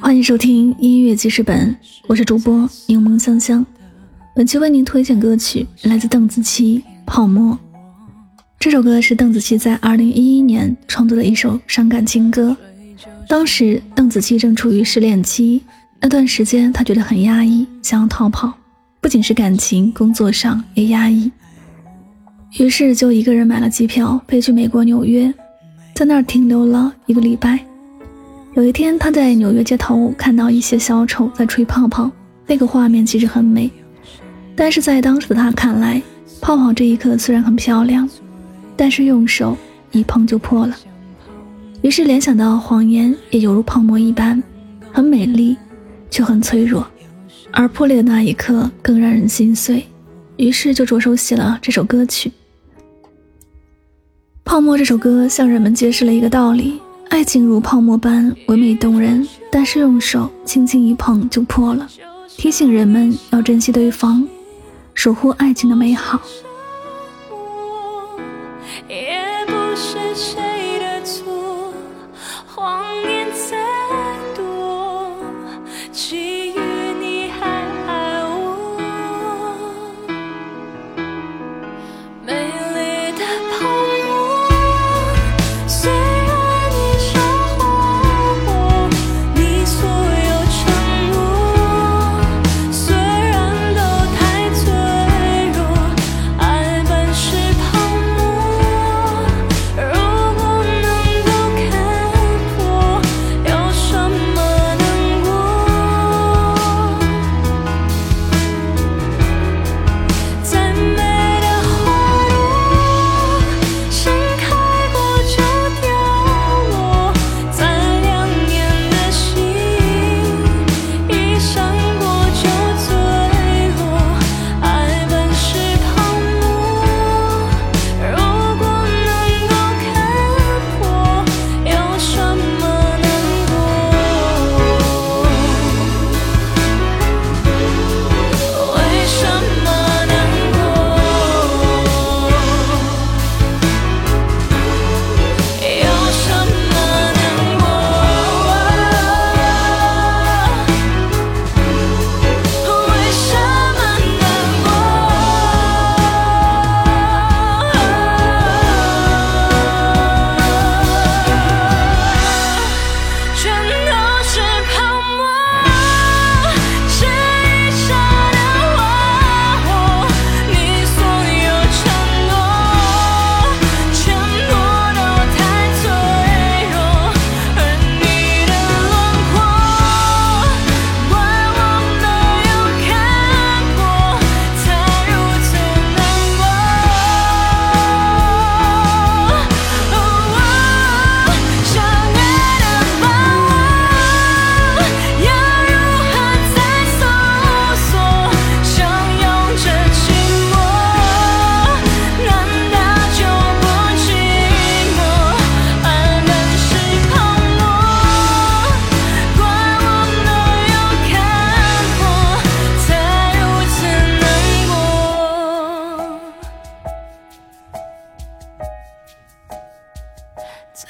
欢迎收听音乐记事本，我是主播柠檬香香。本期为您推荐歌曲来自邓紫棋《泡沫》。这首歌是邓紫棋在2011年创作的一首伤感情歌。当时邓紫棋正处于失恋期，那段时间她觉得很压抑，想要逃跑，不仅是感情，工作上也压抑。于是就一个人买了机票飞去美国纽约，在那儿停留了一个礼拜。有一天，他在纽约街头看到一些小丑在吹泡泡，那个画面其实很美，但是在当时的他看来，泡泡这一刻虽然很漂亮，但是用手一碰就破了。于是联想到谎言也犹如泡沫一般，很美丽，却很脆弱，而破裂的那一刻更让人心碎。于是就着手写了这首歌曲。《泡沫》这首歌向人们揭示了一个道理。爱情如泡沫般唯美动人，但是用手轻轻一碰就破了，提醒人们要珍惜对方，守护爱情的美好。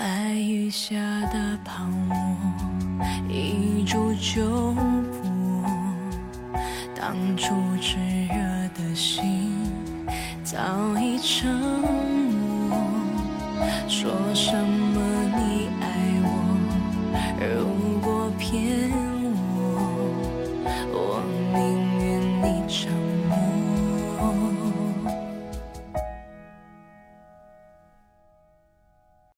爱雨下的泡沫，一触就破。当初炽热的心早已沉默，说什么？